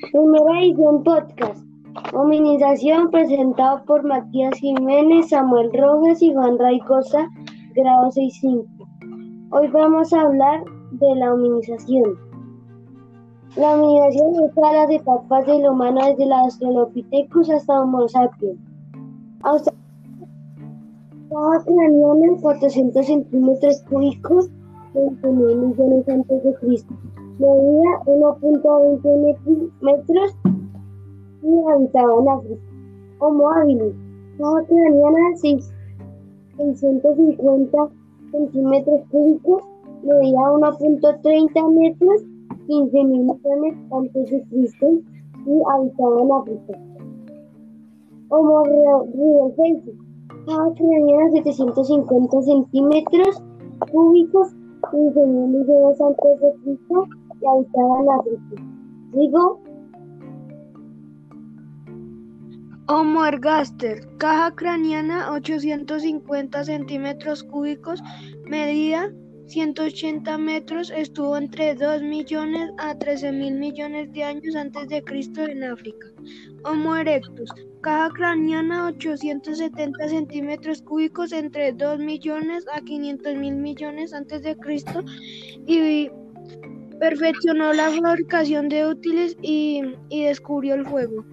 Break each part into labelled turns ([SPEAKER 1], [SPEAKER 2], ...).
[SPEAKER 1] Primera edición podcast. Hominización presentado por Matías Jiménez, Samuel Rojas y Juan Raicosa, grado 65. Hoy vamos a hablar de la hominización. La hominización es todas las etapas del humano desde la Australopithecus hasta Homo sapiens. Estaba craneando en 400 centímetros cúbicos, 29 millones antes de Cristo medía 1.20 metros y habitaba en África. Homo habilis, baja craneana 650 centímetros cúbicos, medía 1.30 metros, 15 millones antes de Cristo y habitaba en África. Homo rudolfensis, baja craneana 750 centímetros cúbicos, 15 millones antes de Cristo y habitaba en África. Digo,
[SPEAKER 2] Homo ergaster, caja craneana 850 centímetros cúbicos, medida 180 metros, estuvo entre 2 millones a 13 mil millones de años antes de Cristo en África. Homo erectus, caja craneana 870 centímetros cúbicos, entre 2 millones a 500 mil millones antes de Cristo y Perfeccionó la fabricación de útiles y, descubrió el fuego.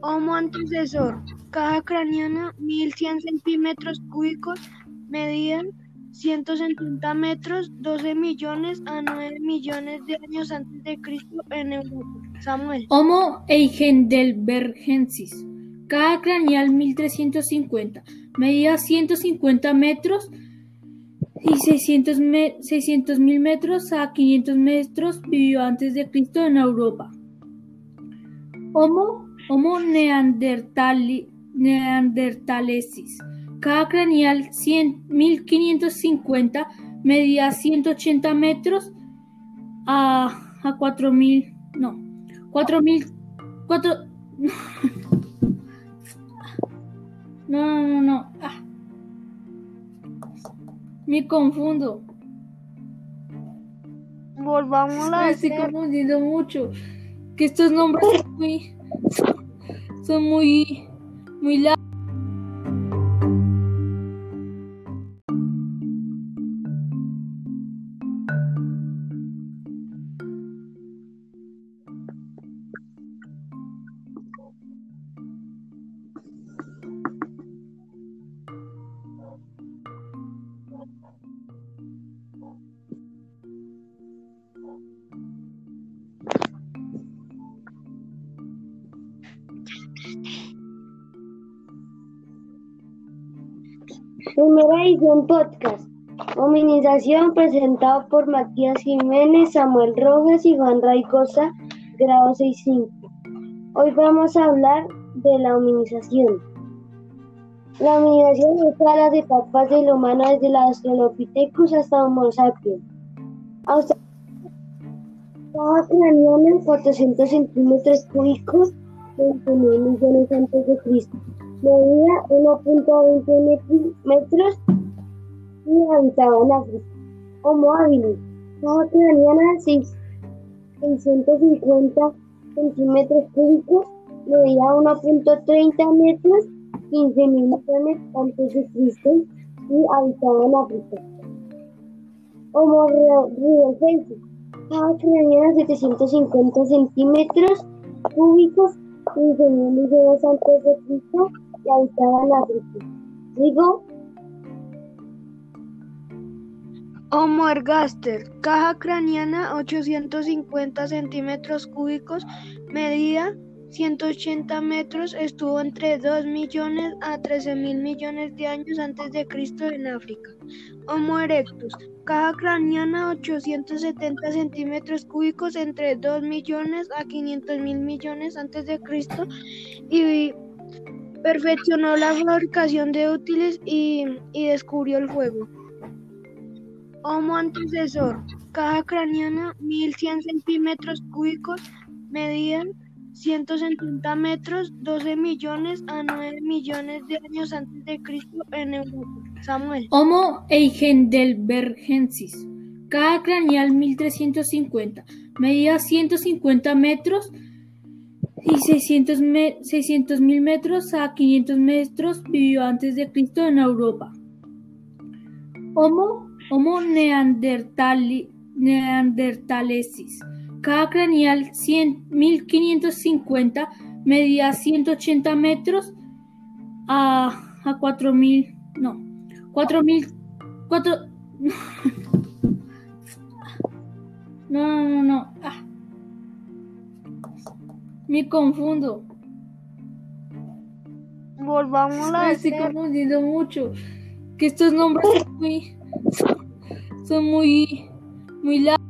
[SPEAKER 2] Homo antecesor, caja craneana 1100 centímetros cúbicos, medían 170 metros, 12 millones a 9 millones de años antes de Cristo en Europa. Samuel.
[SPEAKER 3] Homo heidelbergensis, caja craneal 1350, medía 150 metros, y 600 mil metros a 500 metros vivió antes de Cristo en Europa. Homo, homo neanderthalensis, cada craneal 100, 1550 medía 180 metros a, a 4000, no, 4000, 4, no, no, no, no. Me confundo.
[SPEAKER 2] Volvamos a
[SPEAKER 3] Me estoy confundiendo mucho. Que estos nombres son muy, son muy, muy largos.
[SPEAKER 1] Primera edición podcast. Hominización presentado por Matías Jiménez, Samuel Rojas y Juan Raicosa, grado 65. Hoy vamos a hablar de la hominización. La hominización es todas las etapas del humano desde la Australopithecus hasta Homo sapiens. Craneando en 400 centímetros cúbicos, 29 millones antes de Cristo medía 1.20 metros y habitaba en África. Homo habilis, baja craneana 650 centímetros cúbicos, medía 1.30 metros, 15 millones antes de Cristo y habitaba en África. Homo rudolfensis, baja craneana 750 centímetros cúbicos, 15 millones antes de Cristo y habitaba en África. Digo,
[SPEAKER 2] Homo ergaster, caja craneana 850 centímetros cúbicos, medida 180 metros, estuvo entre 2 millones a 13 mil millones de años antes de Cristo en África. Homo erectus, Caja craneana 870 centímetros cúbicos entre 2 millones a 500 mil millones antes de Cristo y perfeccionó la fabricación de útiles y, y descubrió el fuego. Homo antecesor. Caja craneana 1100 centímetros cúbicos medían 170 metros, 12 millones a 9 millones de años antes de Cristo en Europa. Samuel.
[SPEAKER 3] Homo heidelbergensis. Cada craneal 1350. Medía 150 metros y 600 mil metros a 500 metros. Vivió antes de Cristo en Europa. Homo, Homo neandertali, neandertalesis. Cada craneal 100, 1550 medía 180 metros a, a 4000, no, 4000, 4, no, no, no, no, ah. me confundo.
[SPEAKER 2] Volvamos a
[SPEAKER 3] Me estoy confundiendo mucho. Que estos nombres son muy, son muy, muy largos.